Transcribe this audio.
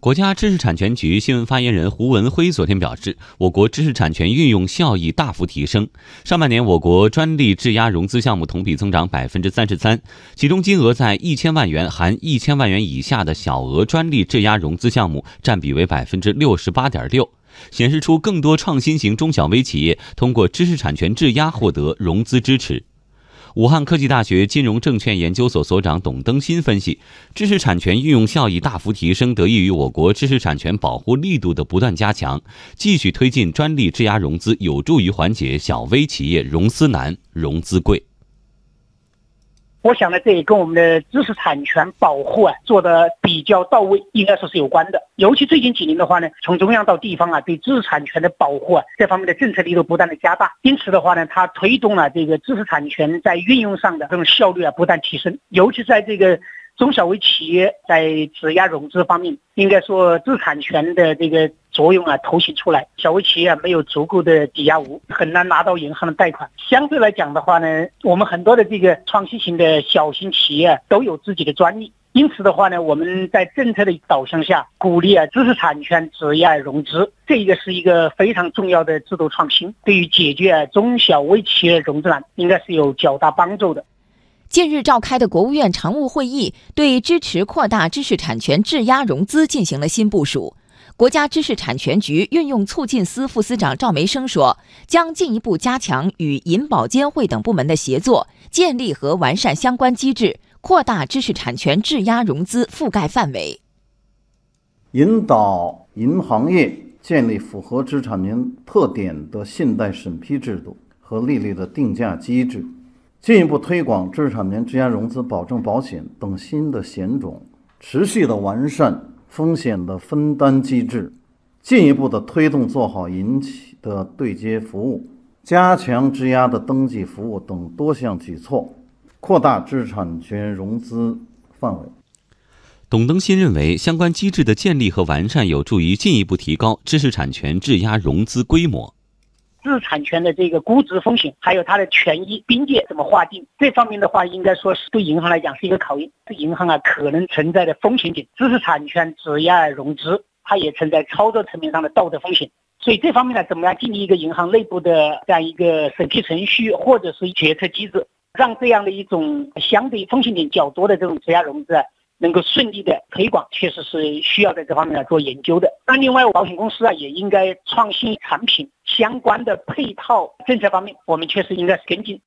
国家知识产权局新闻发言人胡文辉昨天表示，我国知识产权运用效益大幅提升。上半年，我国专利质押融资项目同比增长百分之三十三，其中金额在一千万元含一千万元以下的小额专利质押融资项目占比为百分之六十八点六，显示出更多创新型中小微企业通过知识产权质押获得融资支持。武汉科技大学金融证券研究所所长董登新分析，知识产权运用效益大幅提升，得益于我国知识产权保护力度的不断加强。继续推进专利质押融资，有助于缓解小微企业融资难、融资贵。我想呢，这也跟我们的知识产权保护啊做的比较到位，应该说是有关的。尤其最近几年的话呢，从中央到地方啊，对知识产权的保护啊这方面的政策力度不断的加大，因此的话呢，它推动了这个知识产权在运用上的这种效率啊不断提升，尤其在这个。中小微企业在质押融资方面，应该说知识产权的这个作用啊，凸显出来。小微企业没有足够的抵押物，很难拿到银行的贷款。相对来讲的话呢，我们很多的这个创新型的小型企业都有自己的专利，因此的话呢，我们在政策的导向下，鼓励啊知识产权质押融资，这一个是一个非常重要的制度创新，对于解决中小微企业融资难，应该是有较大帮助的。近日召开的国务院常务会议对支持扩大知识产权质押融资进行了新部署。国家知识产权局运用促进司副司长赵梅生说，将进一步加强与银保监会等部门的协作，建立和完善相关机制，扩大知识产权质押融资覆盖范围，引导银行业建立符合知识产权特点的信贷审批制度和利率的定价机制。进一步推广知识产权质押融资保证保险等新的险种，持续的完善风险的分担机制，进一步的推动做好银企的对接服务，加强质押的登记服务等多项举措，扩大知识产权融资范围。董登新认为，相关机制的建立和完善有助于进一步提高知识产权质押融资规模。知识产权的这个估值风险，还有它的权益边界怎么划定？这方面的话，应该说是对银行来讲是一个考验。对银行啊，可能存在的风险点，知识产权质押融资，它也存在操作层面上的道德风险。所以这方面呢，怎么样建立一个银行内部的这样一个审批程序，或者是决策机制，让这样的一种相对风险点较多的这种质押融资啊？能够顺利的推广，确实是需要在这方面来做研究的。那另外，保险公司啊，也应该创新产品相关的配套政策方面，我们确实应该是跟进。